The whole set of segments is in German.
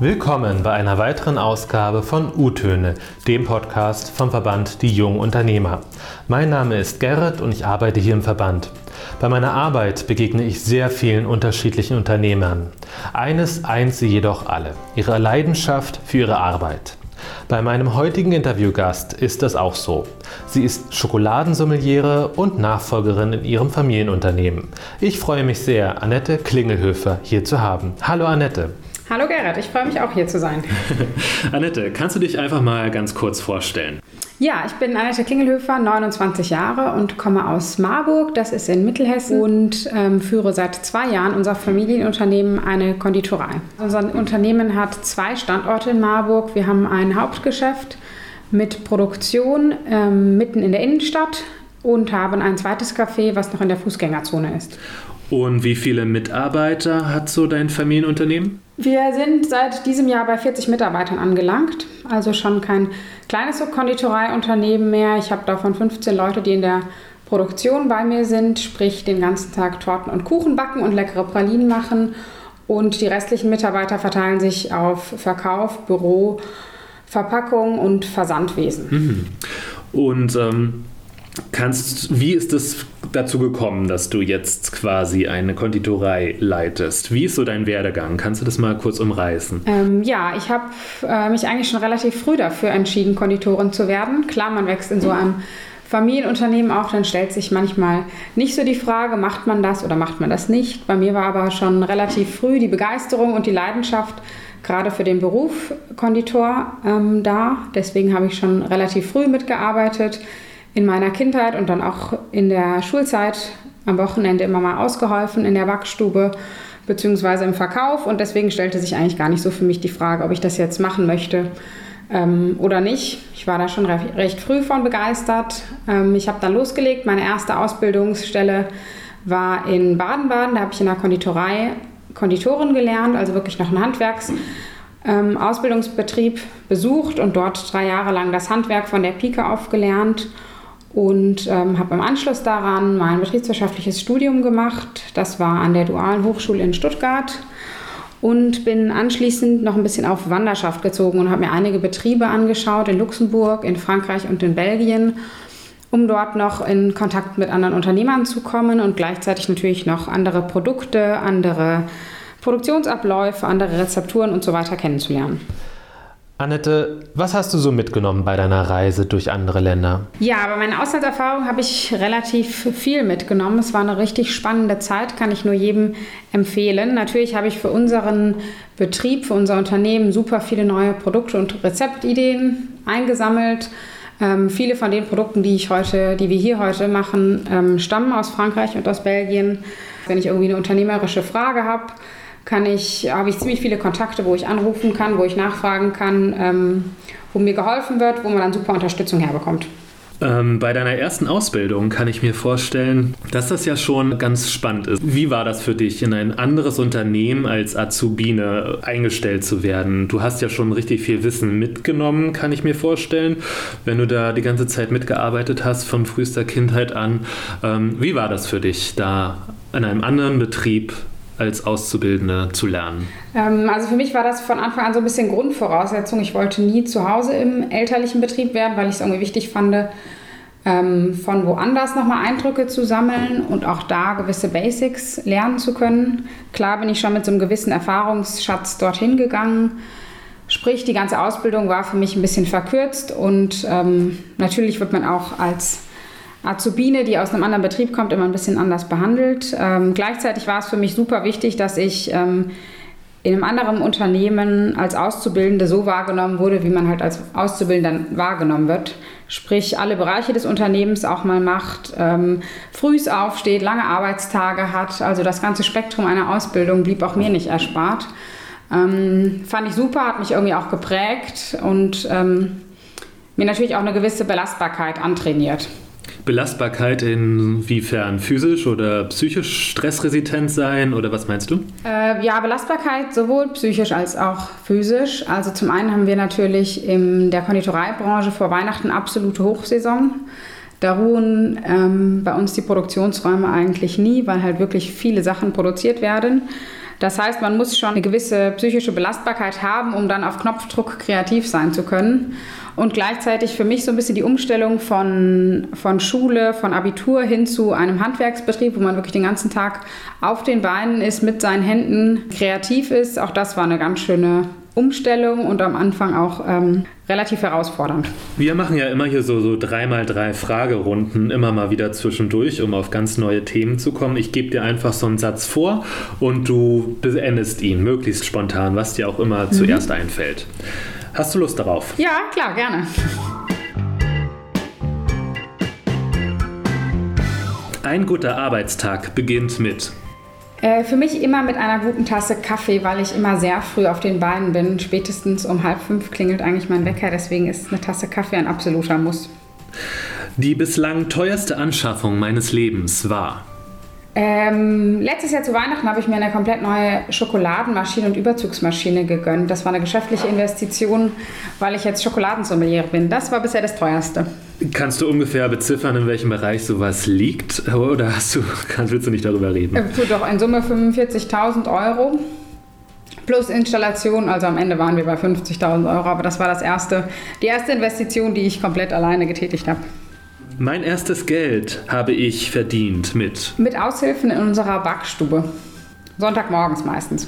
Willkommen bei einer weiteren Ausgabe von U-Töne, dem Podcast vom Verband Die Jungen Unternehmer. Mein Name ist Gerrit und ich arbeite hier im Verband. Bei meiner Arbeit begegne ich sehr vielen unterschiedlichen Unternehmern. Eines eint sie jedoch alle, ihre Leidenschaft für ihre Arbeit. Bei meinem heutigen Interviewgast ist das auch so. Sie ist Schokoladensommeliere und Nachfolgerin in ihrem Familienunternehmen. Ich freue mich sehr, Annette Klingelhöfer hier zu haben. Hallo Annette. Hallo Gerrit, ich freue mich auch hier zu sein. Annette, kannst du dich einfach mal ganz kurz vorstellen? Ja, ich bin Annette Klingelhöfer, 29 Jahre und komme aus Marburg, das ist in Mittelhessen, und ähm, führe seit zwei Jahren unser Familienunternehmen eine Konditorei. Unser Unternehmen hat zwei Standorte in Marburg. Wir haben ein Hauptgeschäft mit Produktion ähm, mitten in der Innenstadt und haben ein zweites Café, was noch in der Fußgängerzone ist. Und wie viele Mitarbeiter hat so dein Familienunternehmen? Wir sind seit diesem Jahr bei 40 Mitarbeitern angelangt, also schon kein kleines Konditoreiunternehmen mehr. Ich habe davon 15 Leute, die in der Produktion bei mir sind, sprich den ganzen Tag Torten und Kuchen backen und leckere Pralinen machen. Und die restlichen Mitarbeiter verteilen sich auf Verkauf, Büro, Verpackung und Versandwesen. Mhm. Und ähm, kannst, wie ist es dazu gekommen, dass du jetzt quasi eine Konditorei leitest? Wie ist so dein Werdegang? Kannst du das mal kurz umreißen? Ähm, ja, ich habe äh, mich eigentlich schon relativ früh dafür entschieden, Konditorin zu werden. Klar, man wächst in so einem Familienunternehmen auch, dann stellt sich manchmal nicht so die Frage, macht man das oder macht man das nicht. Bei mir war aber schon relativ früh die Begeisterung und die Leidenschaft gerade für den Beruf Konditor ähm, da. Deswegen habe ich schon relativ früh mitgearbeitet in meiner Kindheit und dann auch in der Schulzeit am Wochenende immer mal ausgeholfen in der Backstube beziehungsweise im Verkauf und deswegen stellte sich eigentlich gar nicht so für mich die Frage, ob ich das jetzt machen möchte ähm, oder nicht. Ich war da schon recht, recht früh von begeistert. Ähm, ich habe dann losgelegt. Meine erste Ausbildungsstelle war in Baden-Baden. Da habe ich in der Konditorei Konditorin gelernt, also wirklich noch einen Handwerksausbildungsbetrieb ähm, besucht und dort drei Jahre lang das Handwerk von der Pike auf gelernt und ähm, habe im Anschluss daran mein betriebswirtschaftliches Studium gemacht. Das war an der Dualen Hochschule in Stuttgart und bin anschließend noch ein bisschen auf Wanderschaft gezogen und habe mir einige Betriebe angeschaut in Luxemburg, in Frankreich und in Belgien, um dort noch in Kontakt mit anderen Unternehmern zu kommen und gleichzeitig natürlich noch andere Produkte, andere Produktionsabläufe, andere Rezepturen und so weiter kennenzulernen. Annette, was hast du so mitgenommen bei deiner Reise durch andere Länder? Ja, bei meiner Auslandserfahrung habe ich relativ viel mitgenommen. Es war eine richtig spannende Zeit, kann ich nur jedem empfehlen. Natürlich habe ich für unseren Betrieb, für unser Unternehmen super viele neue Produkte und Rezeptideen eingesammelt. Ähm, viele von den Produkten, die ich heute, die wir hier heute machen, ähm, stammen aus Frankreich und aus Belgien. Wenn ich irgendwie eine unternehmerische Frage habe, kann ich, habe ich ziemlich viele Kontakte, wo ich anrufen kann, wo ich nachfragen kann, ähm, wo mir geholfen wird, wo man dann super Unterstützung herbekommt. Ähm, bei deiner ersten Ausbildung kann ich mir vorstellen, dass das ja schon ganz spannend ist. Wie war das für dich, in ein anderes Unternehmen als Azubine eingestellt zu werden? Du hast ja schon richtig viel Wissen mitgenommen, kann ich mir vorstellen, wenn du da die ganze Zeit mitgearbeitet hast, von frühester Kindheit an. Ähm, wie war das für dich, da in einem anderen Betrieb als Auszubildende zu lernen? Ähm, also für mich war das von Anfang an so ein bisschen Grundvoraussetzung. Ich wollte nie zu Hause im elterlichen Betrieb werden, weil ich es irgendwie wichtig fand, ähm, von woanders nochmal Eindrücke zu sammeln und auch da gewisse Basics lernen zu können. Klar bin ich schon mit so einem gewissen Erfahrungsschatz dorthin gegangen. Sprich, die ganze Ausbildung war für mich ein bisschen verkürzt und ähm, natürlich wird man auch als Azubine, die aus einem anderen Betrieb kommt, immer ein bisschen anders behandelt. Ähm, gleichzeitig war es für mich super wichtig, dass ich ähm, in einem anderen Unternehmen als Auszubildende so wahrgenommen wurde, wie man halt als Auszubildender wahrgenommen wird. Sprich, alle Bereiche des Unternehmens auch mal macht, ähm, frühs aufsteht, lange Arbeitstage hat. Also das ganze Spektrum einer Ausbildung blieb auch mir nicht erspart. Ähm, fand ich super, hat mich irgendwie auch geprägt und ähm, mir natürlich auch eine gewisse Belastbarkeit antrainiert. Belastbarkeit inwiefern? Physisch oder psychisch stressresistent sein oder was meinst du? Äh, ja, Belastbarkeit sowohl psychisch als auch physisch. Also zum einen haben wir natürlich in der Konditoreibranche vor Weihnachten absolute Hochsaison. Da ruhen ähm, bei uns die Produktionsräume eigentlich nie, weil halt wirklich viele Sachen produziert werden. Das heißt, man muss schon eine gewisse psychische Belastbarkeit haben, um dann auf Knopfdruck kreativ sein zu können. Und gleichzeitig für mich so ein bisschen die Umstellung von, von Schule, von Abitur hin zu einem Handwerksbetrieb, wo man wirklich den ganzen Tag auf den Beinen ist, mit seinen Händen kreativ ist. Auch das war eine ganz schöne Umstellung und am Anfang auch ähm, relativ herausfordernd. Wir machen ja immer hier so, so dreimal drei Fragerunden, immer mal wieder zwischendurch, um auf ganz neue Themen zu kommen. Ich gebe dir einfach so einen Satz vor und du beendest ihn, möglichst spontan, was dir auch immer mhm. zuerst einfällt. Hast du Lust darauf? Ja, klar, gerne. Ein guter Arbeitstag beginnt mit äh, für mich immer mit einer guten Tasse Kaffee, weil ich immer sehr früh auf den Beinen bin. Spätestens um halb fünf klingelt eigentlich mein Wecker, deswegen ist eine Tasse Kaffee ein absoluter Muss. Die bislang teuerste Anschaffung meines Lebens war ähm, letztes Jahr zu Weihnachten habe ich mir eine komplett neue Schokoladenmaschine und Überzugsmaschine gegönnt. Das war eine geschäftliche Investition, weil ich jetzt Schokoladensommelier bin. Das war bisher das teuerste. Kannst du ungefähr beziffern, in welchem Bereich sowas liegt? Oder hast du, kannst, willst du nicht darüber reden? Äh, doch, in Summe 45.000 Euro. Plus Installation, also am Ende waren wir bei 50.000 Euro, aber das war das erste, die erste Investition, die ich komplett alleine getätigt habe. Mein erstes Geld habe ich verdient mit. Mit Aushilfen in unserer Backstube. Sonntagmorgens meistens.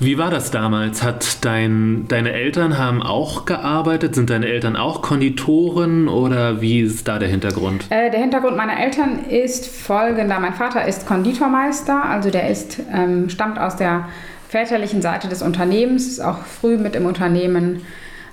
Wie war das damals? Hat dein, deine Eltern haben auch gearbeitet? Sind deine Eltern auch Konditoren oder wie ist da der Hintergrund? Äh, der Hintergrund meiner Eltern ist folgender. Mein Vater ist Konditormeister, also der ist, ähm, stammt aus der väterlichen Seite des Unternehmens, ist auch früh mit im Unternehmen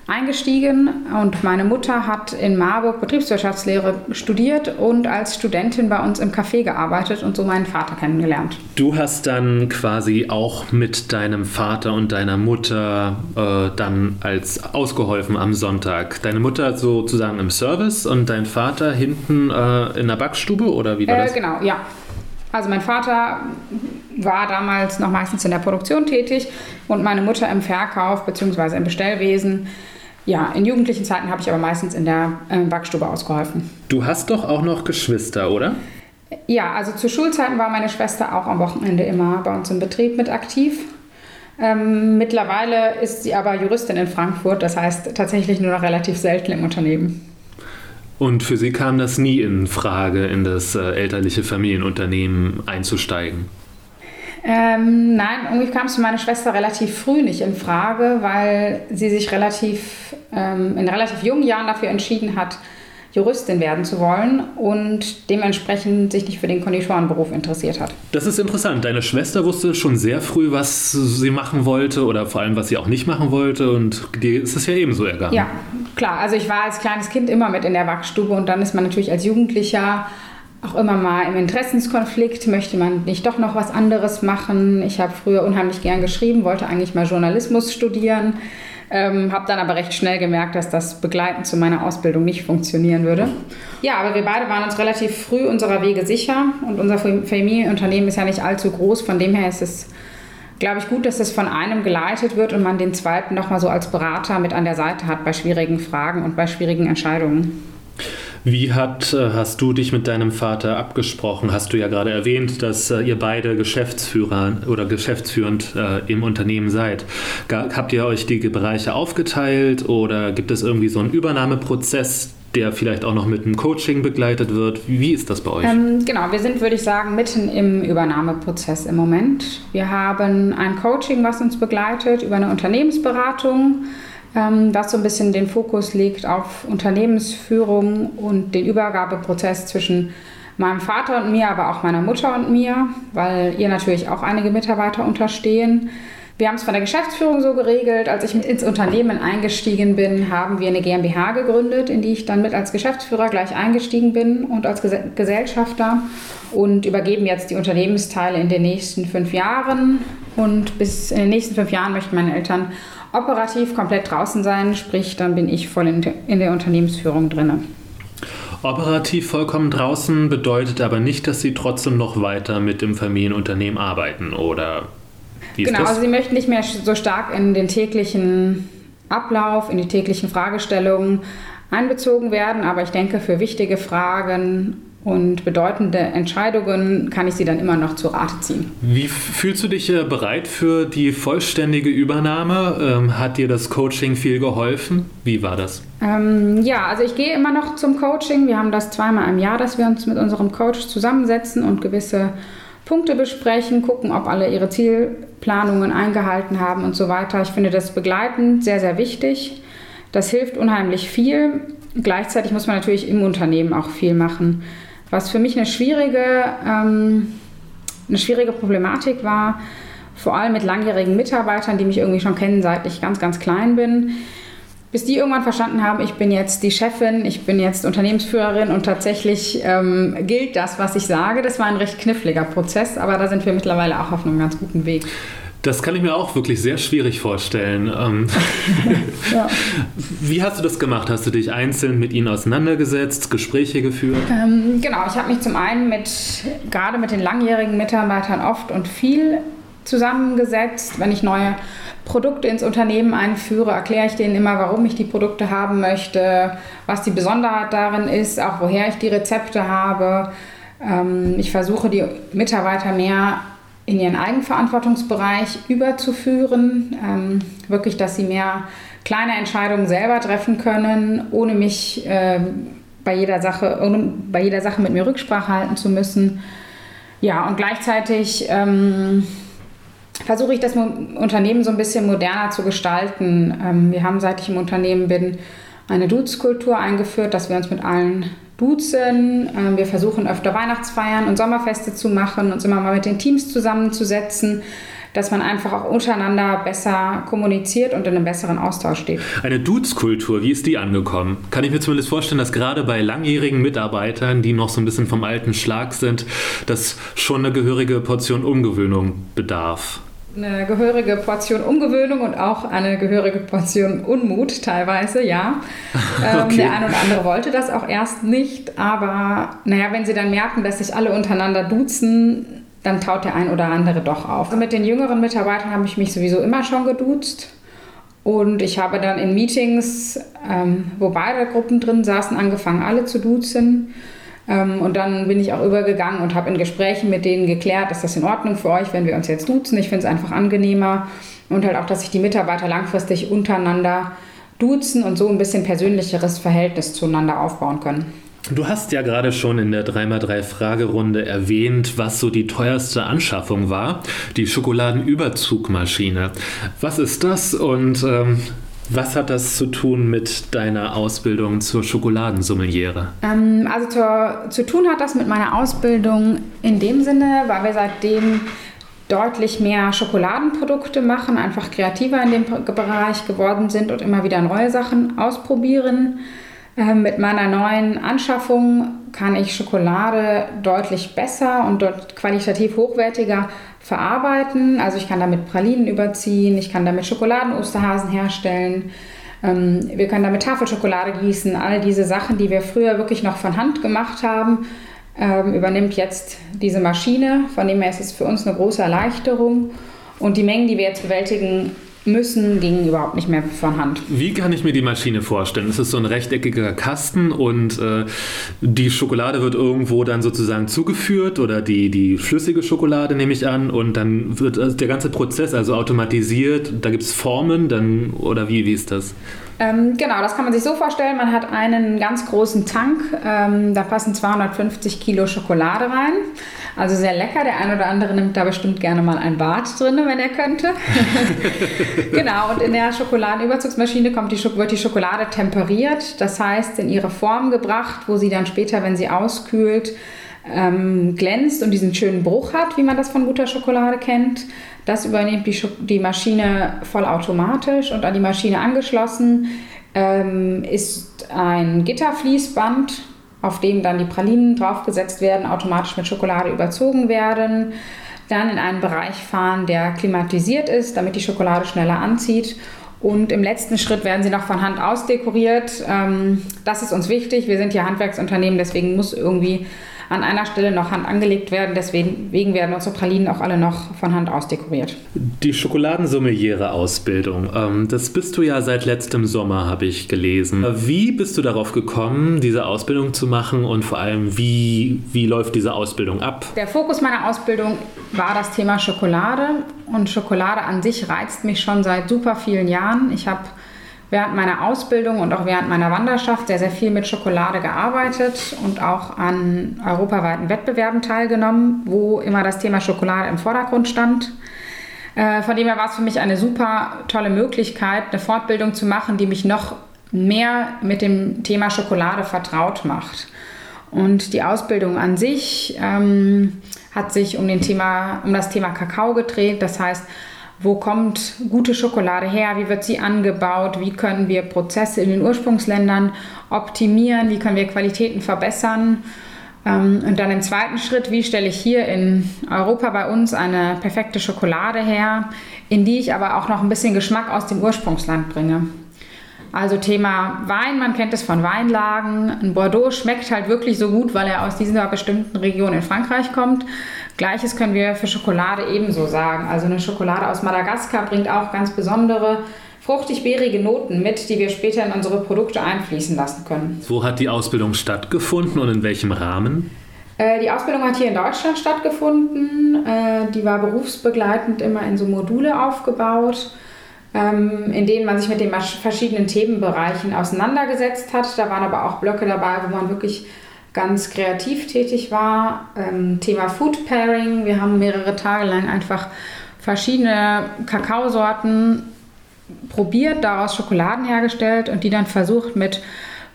eingestiegen und meine Mutter hat in Marburg Betriebswirtschaftslehre studiert und als Studentin bei uns im Café gearbeitet und so meinen Vater kennengelernt. Du hast dann quasi auch mit deinem Vater und deiner Mutter äh, dann als ausgeholfen am Sonntag. Deine Mutter sozusagen im Service und dein Vater hinten äh, in der Backstube oder wie war äh, das? Genau, ja. Also mein Vater war damals noch meistens in der Produktion tätig und meine Mutter im Verkauf bzw. im Bestellwesen. Ja, in jugendlichen Zeiten habe ich aber meistens in der äh, Backstube ausgeholfen. Du hast doch auch noch Geschwister, oder? Ja, also zu Schulzeiten war meine Schwester auch am Wochenende immer bei uns im Betrieb mit aktiv. Ähm, mittlerweile ist sie aber Juristin in Frankfurt, das heißt tatsächlich nur noch relativ selten im Unternehmen. Und für Sie kam das nie in Frage, in das äh, elterliche Familienunternehmen einzusteigen? Ähm, nein, irgendwie kam es für meine Schwester relativ früh nicht in Frage, weil sie sich relativ ähm, in relativ jungen Jahren dafür entschieden hat, Juristin werden zu wollen und dementsprechend sich nicht für den Konditorenberuf interessiert hat. Das ist interessant. Deine Schwester wusste schon sehr früh, was sie machen wollte oder vor allem, was sie auch nicht machen wollte und dir ist es ja ebenso ergangen. Ja, klar. Also ich war als kleines Kind immer mit in der Backstube und dann ist man natürlich als Jugendlicher auch immer mal im Interessenskonflikt, möchte man nicht doch noch was anderes machen. Ich habe früher unheimlich gern geschrieben, wollte eigentlich mal Journalismus studieren, ähm, habe dann aber recht schnell gemerkt, dass das begleitend zu meiner Ausbildung nicht funktionieren würde. Ja, aber wir beide waren uns relativ früh unserer Wege sicher und unser Familienunternehmen ist ja nicht allzu groß, von dem her ist es glaube ich, gut, dass es von einem geleitet wird und man den zweiten nochmal so als Berater mit an der Seite hat bei schwierigen Fragen und bei schwierigen Entscheidungen. Wie hat, äh, hast du dich mit deinem Vater abgesprochen? Hast du ja gerade erwähnt, dass äh, ihr beide Geschäftsführer oder geschäftsführend äh, im Unternehmen seid. Habt ihr euch die Bereiche aufgeteilt oder gibt es irgendwie so einen Übernahmeprozess, der vielleicht auch noch mit einem Coaching begleitet wird. Wie ist das bei euch? Ähm, genau, wir sind, würde ich sagen, mitten im Übernahmeprozess im Moment. Wir haben ein Coaching, was uns begleitet über eine Unternehmensberatung was so ein bisschen den Fokus legt auf Unternehmensführung und den Übergabeprozess zwischen meinem Vater und mir, aber auch meiner Mutter und mir, weil ihr natürlich auch einige Mitarbeiter unterstehen. Wir haben es von der Geschäftsführung so geregelt, als ich ins Unternehmen eingestiegen bin, haben wir eine GmbH gegründet, in die ich dann mit als Geschäftsführer gleich eingestiegen bin und als Gesellschafter und übergeben jetzt die Unternehmensteile in den nächsten fünf Jahren. Und bis in den nächsten fünf Jahren möchten meine Eltern operativ komplett draußen sein, sprich, dann bin ich voll in, in der Unternehmensführung drin. Operativ vollkommen draußen bedeutet aber nicht, dass Sie trotzdem noch weiter mit dem Familienunternehmen arbeiten, oder wie ist genau, das? also Sie möchten nicht mehr so stark in den täglichen Ablauf, in die täglichen Fragestellungen einbezogen werden, aber ich denke, für wichtige Fragen und bedeutende Entscheidungen kann ich sie dann immer noch zu Rate ziehen. Wie fühlst du dich äh, bereit für die vollständige Übernahme? Ähm, hat dir das Coaching viel geholfen? Wie war das? Ähm, ja, also ich gehe immer noch zum Coaching. Wir haben das zweimal im Jahr, dass wir uns mit unserem Coach zusammensetzen und gewisse Punkte besprechen, gucken, ob alle ihre Zielplanungen eingehalten haben und so weiter. Ich finde das begleitend sehr, sehr wichtig. Das hilft unheimlich viel. Gleichzeitig muss man natürlich im Unternehmen auch viel machen. Was für mich eine schwierige, ähm, eine schwierige Problematik war, vor allem mit langjährigen Mitarbeitern, die mich irgendwie schon kennen, seit ich ganz, ganz klein bin, bis die irgendwann verstanden haben, ich bin jetzt die Chefin, ich bin jetzt Unternehmensführerin und tatsächlich ähm, gilt das, was ich sage. Das war ein recht kniffliger Prozess, aber da sind wir mittlerweile auch auf einem ganz guten Weg. Das kann ich mir auch wirklich sehr schwierig vorstellen. Ähm, ja. Wie hast du das gemacht? Hast du dich einzeln mit ihnen auseinandergesetzt, Gespräche geführt? Ähm, genau, ich habe mich zum einen mit, gerade mit den langjährigen Mitarbeitern oft und viel zusammengesetzt. Wenn ich neue Produkte ins Unternehmen einführe, erkläre ich denen immer, warum ich die Produkte haben möchte, was die Besonderheit darin ist, auch woher ich die Rezepte habe. Ähm, ich versuche die Mitarbeiter mehr in ihren Eigenverantwortungsbereich überzuführen. Ähm, wirklich, dass sie mehr kleine Entscheidungen selber treffen können, ohne mich äh, bei, jeder Sache, ohne bei jeder Sache mit mir Rücksprache halten zu müssen. Ja, und gleichzeitig ähm, versuche ich das Unternehmen so ein bisschen moderner zu gestalten. Ähm, wir haben, seit ich im Unternehmen bin, eine Dudes-Kultur eingeführt, dass wir uns mit allen duzen. Ähm, wir versuchen öfter Weihnachtsfeiern und Sommerfeste zu machen, uns immer mal mit den Teams zusammenzusetzen, dass man einfach auch untereinander besser kommuniziert und in einem besseren Austausch steht. Eine Dudes-Kultur, wie ist die angekommen? Kann ich mir zumindest vorstellen, dass gerade bei langjährigen Mitarbeitern, die noch so ein bisschen vom alten Schlag sind, das schon eine gehörige Portion Umgewöhnung bedarf eine gehörige Portion Umgewöhnung und auch eine gehörige Portion Unmut teilweise, ja. Ähm, okay. Der eine oder andere wollte das auch erst nicht, aber naja, wenn sie dann merken, dass sich alle untereinander duzen, dann taut der ein oder andere doch auf. Also mit den jüngeren Mitarbeitern habe ich mich sowieso immer schon geduzt. Und ich habe dann in Meetings, ähm, wo beide Gruppen drin saßen, angefangen, alle zu duzen. Ähm, und dann bin ich auch übergegangen und habe in Gesprächen mit denen geklärt, ist das in Ordnung für euch, wenn wir uns jetzt duzen? Ich finde es einfach angenehmer. Und halt auch, dass sich die Mitarbeiter langfristig untereinander duzen und so ein bisschen persönlicheres Verhältnis zueinander aufbauen können. Du hast ja gerade schon in der 3x3-Fragerunde erwähnt, was so die teuerste Anschaffung war, die Schokoladenüberzugmaschine. Was ist das und ähm, was hat das zu tun mit deiner Ausbildung zur Schokoladensommeliere? Ähm, also zur, zu tun hat das mit meiner Ausbildung in dem Sinne, weil wir seitdem deutlich mehr Schokoladenprodukte machen, einfach kreativer in dem Bereich geworden sind und immer wieder neue Sachen ausprobieren. Ähm, mit meiner neuen Anschaffung kann ich Schokolade deutlich besser und dort qualitativ hochwertiger verarbeiten. Also ich kann damit Pralinen überziehen, ich kann damit Schokoladen-Osterhasen herstellen, ähm, wir können damit Tafelschokolade gießen. All diese Sachen, die wir früher wirklich noch von Hand gemacht haben, ähm, übernimmt jetzt diese Maschine. Von dem her ist es für uns eine große Erleichterung. Und die Mengen, die wir jetzt bewältigen, müssen ging überhaupt nicht mehr von Hand. Wie kann ich mir die Maschine vorstellen? Es ist so ein rechteckiger Kasten und äh, die Schokolade wird irgendwo dann sozusagen zugeführt oder die, die flüssige Schokolade nehme ich an und dann wird also der ganze Prozess also automatisiert. Da gibt es Formen dann oder wie, wie ist das? Ähm, genau, das kann man sich so vorstellen. Man hat einen ganz großen Tank, ähm, da passen 250 Kilo Schokolade rein. Also sehr lecker. Der eine oder andere nimmt da bestimmt gerne mal ein Bad drin, wenn er könnte. genau, und in der Schokoladenüberzugsmaschine kommt die wird die Schokolade temperiert, das heißt in ihre Form gebracht, wo sie dann später, wenn sie auskühlt, ähm, glänzt und diesen schönen Bruch hat, wie man das von guter Schokolade kennt. Das übernimmt die, die Maschine vollautomatisch und an die Maschine angeschlossen ähm, ist ein Gitterfließband, auf dem dann die Pralinen draufgesetzt werden, automatisch mit Schokolade überzogen werden, dann in einen Bereich fahren, der klimatisiert ist, damit die Schokolade schneller anzieht. Und im letzten Schritt werden sie noch von Hand ausdekoriert. Ähm, das ist uns wichtig. Wir sind ja Handwerksunternehmen, deswegen muss irgendwie an einer Stelle noch Hand angelegt werden. Deswegen werden unsere Pralinen auch alle noch von Hand ausdekoriert. Die Schokoladensommeliere-Ausbildung, ähm, das bist du ja seit letztem Sommer, habe ich gelesen. Wie bist du darauf gekommen, diese Ausbildung zu machen und vor allem, wie, wie läuft diese Ausbildung ab? Der Fokus meiner Ausbildung war das Thema Schokolade und Schokolade an sich reizt mich schon seit super vielen Jahren. Ich habe während meiner Ausbildung und auch während meiner Wanderschaft sehr, sehr viel mit Schokolade gearbeitet und auch an europaweiten Wettbewerben teilgenommen, wo immer das Thema Schokolade im Vordergrund stand. Äh, von dem her war es für mich eine super tolle Möglichkeit, eine Fortbildung zu machen, die mich noch mehr mit dem Thema Schokolade vertraut macht. Und die Ausbildung an sich ähm, hat sich um, Thema, um das Thema Kakao gedreht. Das heißt, wo kommt gute Schokolade her, wie wird sie angebaut, wie können wir Prozesse in den Ursprungsländern optimieren, wie können wir Qualitäten verbessern. Ähm, und dann im zweiten Schritt, wie stelle ich hier in Europa bei uns eine perfekte Schokolade her, in die ich aber auch noch ein bisschen Geschmack aus dem Ursprungsland bringe. Also Thema Wein, man kennt es von Weinlagen. Ein Bordeaux schmeckt halt wirklich so gut, weil er aus dieser bestimmten Region in Frankreich kommt. Gleiches können wir für Schokolade ebenso sagen. Also eine Schokolade aus Madagaskar bringt auch ganz besondere fruchtig-beerige Noten mit, die wir später in unsere Produkte einfließen lassen können. Wo hat die Ausbildung stattgefunden und in welchem Rahmen? Äh, die Ausbildung hat hier in Deutschland stattgefunden. Äh, die war berufsbegleitend immer in so Module aufgebaut, ähm, in denen man sich mit den verschiedenen Themenbereichen auseinandergesetzt hat. Da waren aber auch Blöcke dabei, wo man wirklich ganz kreativ tätig war. Ähm, Thema Food Pairing. Wir haben mehrere Tage lang einfach verschiedene Kakaosorten probiert, daraus Schokoladen hergestellt und die dann versucht mit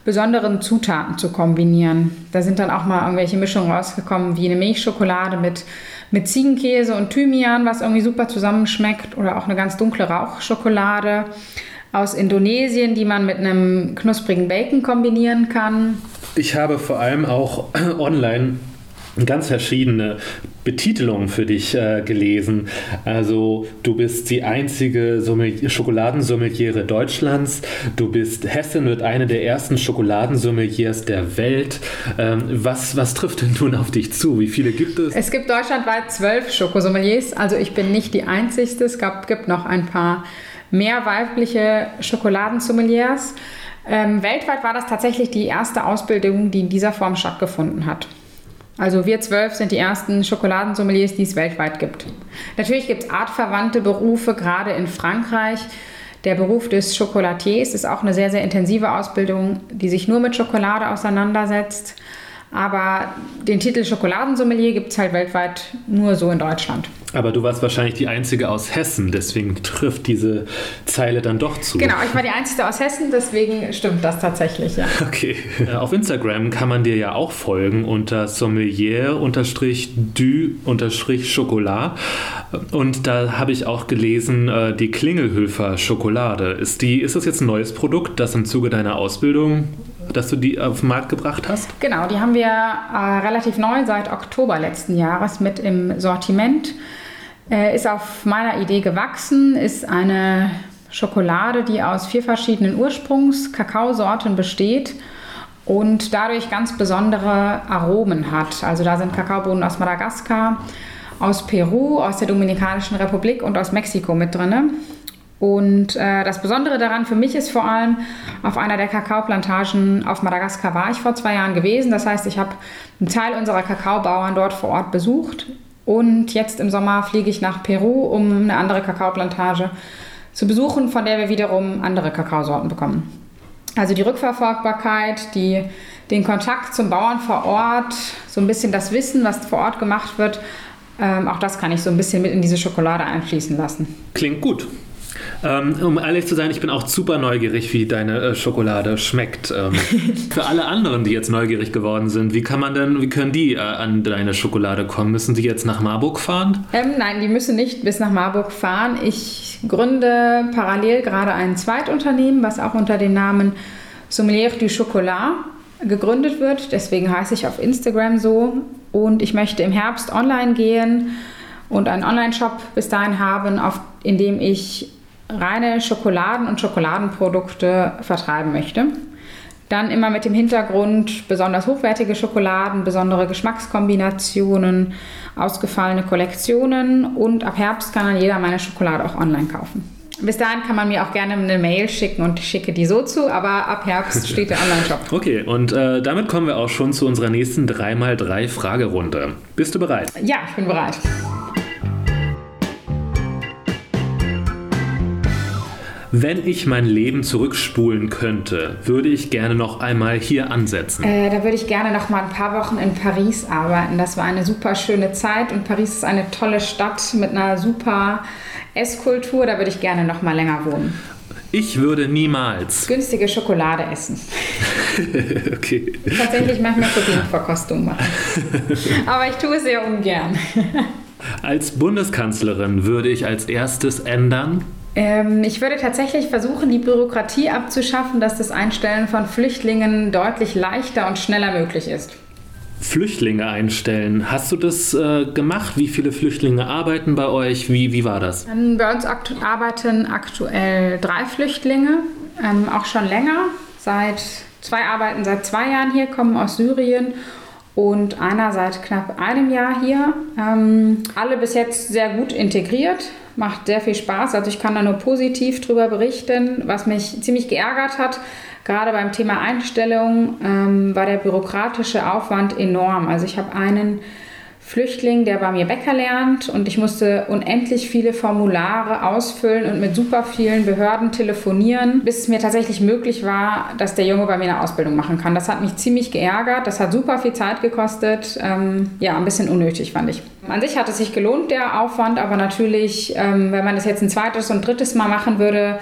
besonderen Zutaten zu kombinieren. Da sind dann auch mal irgendwelche Mischungen rausgekommen, wie eine Milchschokolade mit, mit Ziegenkäse und Thymian, was irgendwie super zusammenschmeckt, oder auch eine ganz dunkle Rauchschokolade aus Indonesien, die man mit einem knusprigen Bacon kombinieren kann. Ich habe vor allem auch online ganz verschiedene Betitelungen für dich äh, gelesen. Also du bist die einzige Schokoladensommeliere Deutschlands. Du bist Hessen wird eine der ersten Schokoladensommeliers der Welt. Ähm, was, was trifft denn nun auf dich zu? Wie viele gibt es? Es gibt deutschlandweit zwölf Schokosommeliers. Also ich bin nicht die einzigste. Es gab, gibt noch ein paar mehr weibliche Schokoladensommeliers. Ähm, weltweit war das tatsächlich die erste Ausbildung, die in dieser Form stattgefunden hat. Also wir zwölf sind die ersten Schokoladensommeliers, die es weltweit gibt. Natürlich gibt es artverwandte Berufe, gerade in Frankreich. Der Beruf des Chocolatiers ist auch eine sehr, sehr intensive Ausbildung, die sich nur mit Schokolade auseinandersetzt. Aber den Titel Schokoladensommelier gibt es halt weltweit nur so in Deutschland. Aber du warst wahrscheinlich die Einzige aus Hessen, deswegen trifft diese Zeile dann doch zu. Genau, ich war die Einzige aus Hessen, deswegen stimmt das tatsächlich, ja. Okay. Äh, auf Instagram kann man dir ja auch folgen unter sommelier-du-chocolat. Und da habe ich auch gelesen, äh, die Klingelhöfer Schokolade. Ist, die, ist das jetzt ein neues Produkt, das im Zuge deiner Ausbildung dass du die auf den Markt gebracht hast? Genau, die haben wir äh, relativ neu seit Oktober letzten Jahres mit im Sortiment. Äh, ist auf meiner Idee gewachsen, ist eine Schokolade, die aus vier verschiedenen Ursprungs-Kakaosorten besteht und dadurch ganz besondere Aromen hat. Also da sind Kakaobohnen aus Madagaskar, aus Peru, aus der Dominikanischen Republik und aus Mexiko mit drin. Und äh, das Besondere daran für mich ist vor allem, auf einer der Kakaoplantagen auf Madagaskar war ich vor zwei Jahren gewesen. Das heißt, ich habe einen Teil unserer Kakaobauern dort vor Ort besucht und jetzt im Sommer fliege ich nach Peru, um eine andere Kakaoplantage zu besuchen, von der wir wiederum andere Kakaosorten bekommen. Also die Rückverfolgbarkeit, die, den Kontakt zum Bauern vor Ort, so ein bisschen das Wissen, was vor Ort gemacht wird, ähm, auch das kann ich so ein bisschen mit in diese Schokolade einfließen lassen. Klingt gut. Ähm, um ehrlich zu sein, ich bin auch super neugierig, wie deine äh, Schokolade schmeckt. Ähm, für alle anderen, die jetzt neugierig geworden sind, wie kann man denn, wie können die äh, an deine Schokolade kommen? Müssen die jetzt nach Marburg fahren? Ähm, nein, die müssen nicht bis nach Marburg fahren. Ich gründe parallel gerade ein Zweitunternehmen, was auch unter dem Namen Sommelier du Chocolat gegründet wird. Deswegen heiße ich auf Instagram so. Und ich möchte im Herbst online gehen und einen Online-Shop bis dahin haben, auf, in dem ich reine Schokoladen und Schokoladenprodukte vertreiben möchte. Dann immer mit dem Hintergrund besonders hochwertige Schokoladen, besondere Geschmackskombinationen, ausgefallene Kollektionen und ab Herbst kann dann jeder meine Schokolade auch online kaufen. Bis dahin kann man mir auch gerne eine Mail schicken und ich schicke die so zu, aber ab Herbst steht der Online-Shop. Okay, und äh, damit kommen wir auch schon zu unserer nächsten 3x3 Fragerunde. Bist du bereit? Ja, ich bin bereit. Wenn ich mein Leben zurückspulen könnte, würde ich gerne noch einmal hier ansetzen. Äh, da würde ich gerne noch mal ein paar Wochen in Paris arbeiten. Das war eine super schöne Zeit und Paris ist eine tolle Stadt mit einer super Esskultur. Da würde ich gerne noch mal länger wohnen. Ich würde niemals günstige Schokolade essen. okay. Tatsächlich manchmal Proteinverkostung machen. Aber ich tue es sehr ungern. als Bundeskanzlerin würde ich als erstes ändern, ähm, ich würde tatsächlich versuchen, die Bürokratie abzuschaffen, dass das Einstellen von Flüchtlingen deutlich leichter und schneller möglich ist. Flüchtlinge einstellen. Hast du das äh, gemacht? Wie viele Flüchtlinge arbeiten bei euch? Wie, wie war das? Ähm, bei uns aktu arbeiten aktuell drei Flüchtlinge, ähm, auch schon länger. Seit zwei arbeiten seit zwei Jahren hier, kommen aus Syrien und einer seit knapp einem Jahr hier. Ähm, alle bis jetzt sehr gut integriert, macht sehr viel Spaß. Also ich kann da nur positiv drüber berichten. Was mich ziemlich geärgert hat, gerade beim Thema Einstellung, ähm, war der bürokratische Aufwand enorm. Also ich habe einen Flüchtling, der bei mir Bäcker lernt und ich musste unendlich viele Formulare ausfüllen und mit super vielen Behörden telefonieren, bis es mir tatsächlich möglich war, dass der Junge bei mir eine Ausbildung machen kann. Das hat mich ziemlich geärgert, das hat super viel Zeit gekostet. Ähm, ja, ein bisschen unnötig fand ich. An sich hat es sich gelohnt, der Aufwand, aber natürlich, ähm, wenn man das jetzt ein zweites und drittes Mal machen würde,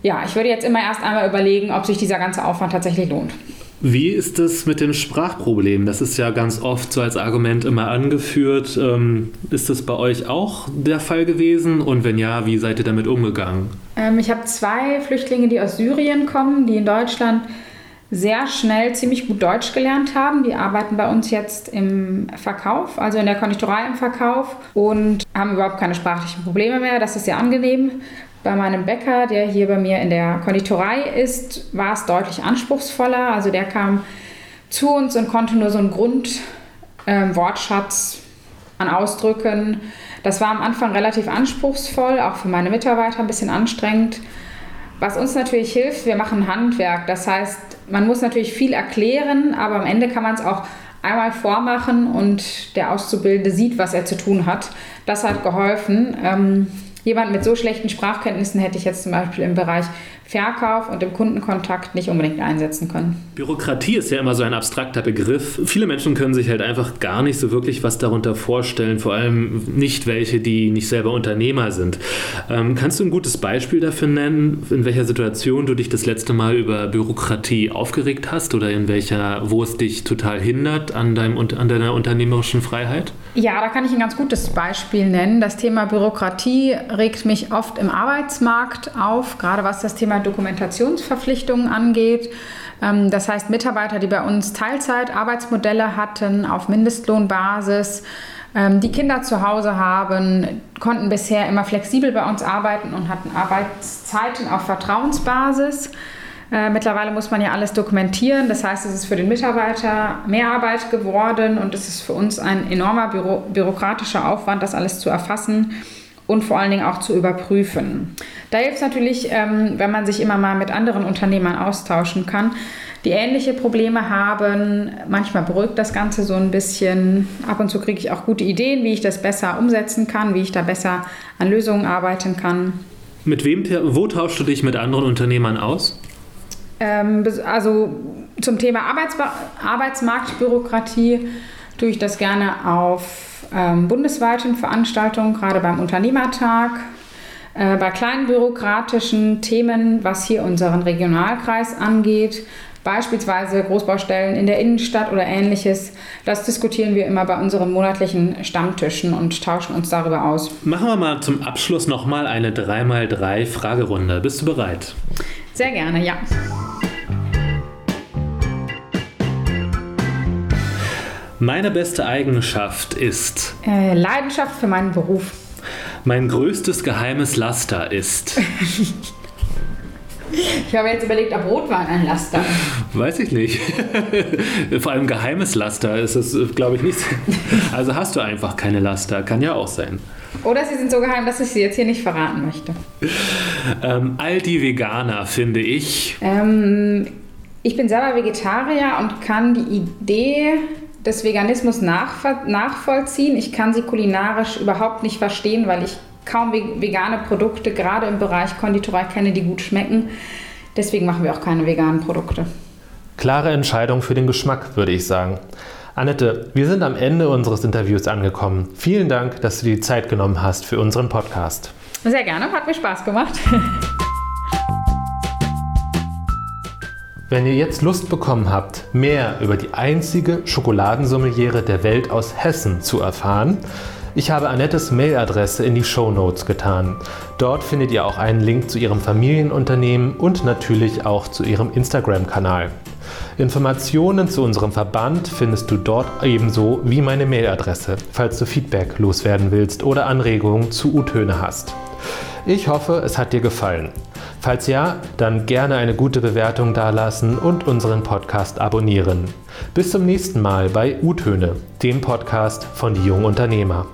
ja, ich würde jetzt immer erst einmal überlegen, ob sich dieser ganze Aufwand tatsächlich lohnt. Wie ist es mit den Sprachproblemen? Das ist ja ganz oft so als Argument immer angeführt. Ähm, ist das bei euch auch der Fall gewesen? Und wenn ja, wie seid ihr damit umgegangen? Ähm, ich habe zwei Flüchtlinge, die aus Syrien kommen, die in Deutschland sehr schnell ziemlich gut Deutsch gelernt haben. Die arbeiten bei uns jetzt im Verkauf, also in der Konditorei im Verkauf und haben überhaupt keine sprachlichen Probleme mehr. Das ist sehr angenehm. Bei meinem Bäcker, der hier bei mir in der Konditorei ist, war es deutlich anspruchsvoller. Also der kam zu uns und konnte nur so einen Grundwortschatz ähm, an Ausdrücken. Das war am Anfang relativ anspruchsvoll, auch für meine Mitarbeiter ein bisschen anstrengend. Was uns natürlich hilft, wir machen Handwerk. Das heißt, man muss natürlich viel erklären, aber am Ende kann man es auch einmal vormachen und der Auszubildende sieht, was er zu tun hat. Das hat geholfen. Ähm, Jemand mit so schlechten Sprachkenntnissen hätte ich jetzt zum Beispiel im Bereich Verkauf und im Kundenkontakt nicht unbedingt einsetzen können. Bürokratie ist ja immer so ein abstrakter Begriff. Viele Menschen können sich halt einfach gar nicht so wirklich was darunter vorstellen, vor allem nicht welche, die nicht selber Unternehmer sind. Ähm, kannst du ein gutes Beispiel dafür nennen, in welcher Situation du dich das letzte Mal über Bürokratie aufgeregt hast oder in welcher, wo es dich total hindert an, deinem, an deiner unternehmerischen Freiheit? Ja, da kann ich ein ganz gutes Beispiel nennen. Das Thema Bürokratie regt mich oft im Arbeitsmarkt auf, gerade was das Thema Dokumentationsverpflichtungen angeht. Ähm, das heißt, Mitarbeiter, die bei uns Teilzeit-Arbeitsmodelle hatten auf Mindestlohnbasis, ähm, die Kinder zu Hause haben, konnten bisher immer flexibel bei uns arbeiten und hatten Arbeitszeiten auf Vertrauensbasis. Äh, mittlerweile muss man ja alles dokumentieren. Das heißt, es ist für den Mitarbeiter mehr Arbeit geworden und es ist für uns ein enormer Büro bürokratischer Aufwand, das alles zu erfassen und vor allen Dingen auch zu überprüfen. Da hilft es natürlich, ähm, wenn man sich immer mal mit anderen Unternehmern austauschen kann, die ähnliche Probleme haben. Manchmal beruhigt das Ganze so ein bisschen. Ab und zu kriege ich auch gute Ideen, wie ich das besser umsetzen kann, wie ich da besser an Lösungen arbeiten kann. Mit wem, wo tauschst du dich mit anderen Unternehmern aus? Ähm, also zum Thema Arbeits Arbeitsmarktbürokratie tue ich das gerne auf ähm, bundesweiten Veranstaltungen, gerade beim Unternehmertag, äh, bei kleinen bürokratischen Themen, was hier unseren Regionalkreis angeht, beispielsweise Großbaustellen in der Innenstadt oder ähnliches. Das diskutieren wir immer bei unseren monatlichen Stammtischen und tauschen uns darüber aus. Machen wir mal zum Abschluss nochmal eine 3x3 Fragerunde. Bist du bereit? Sehr gerne, ja. Meine beste Eigenschaft ist äh, Leidenschaft für meinen Beruf. Mein größtes geheimes Laster ist Ich habe jetzt überlegt, ob Rotwein ein Laster ist. Weiß ich nicht. Vor allem geheimes Laster ist es, glaube ich, nicht. Also hast du einfach keine Laster, kann ja auch sein. Oder sie sind so geheim, dass ich sie jetzt hier nicht verraten möchte. Ähm, all die Veganer, finde ich. Ähm, ich bin selber Vegetarier und kann die Idee des Veganismus nachvollziehen. Ich kann sie kulinarisch überhaupt nicht verstehen, weil ich kaum vegane Produkte, gerade im Bereich Konditorei, kenne, die gut schmecken. Deswegen machen wir auch keine veganen Produkte. Klare Entscheidung für den Geschmack, würde ich sagen. Annette, wir sind am Ende unseres Interviews angekommen. Vielen Dank, dass du die Zeit genommen hast für unseren Podcast. Sehr gerne, hat mir Spaß gemacht. Wenn ihr jetzt Lust bekommen habt, mehr über die einzige Schokoladensommeliere der Welt aus Hessen zu erfahren, ich habe Annettes Mailadresse in die Show Notes getan. Dort findet ihr auch einen Link zu ihrem Familienunternehmen und natürlich auch zu ihrem Instagram-Kanal. Informationen zu unserem Verband findest du dort ebenso wie meine Mailadresse, falls du Feedback loswerden willst oder Anregungen zu U-Töne hast. Ich hoffe, es hat dir gefallen. Falls ja, dann gerne eine gute Bewertung dalassen und unseren Podcast abonnieren. Bis zum nächsten Mal bei U-Töne, dem Podcast von die jungen Unternehmer.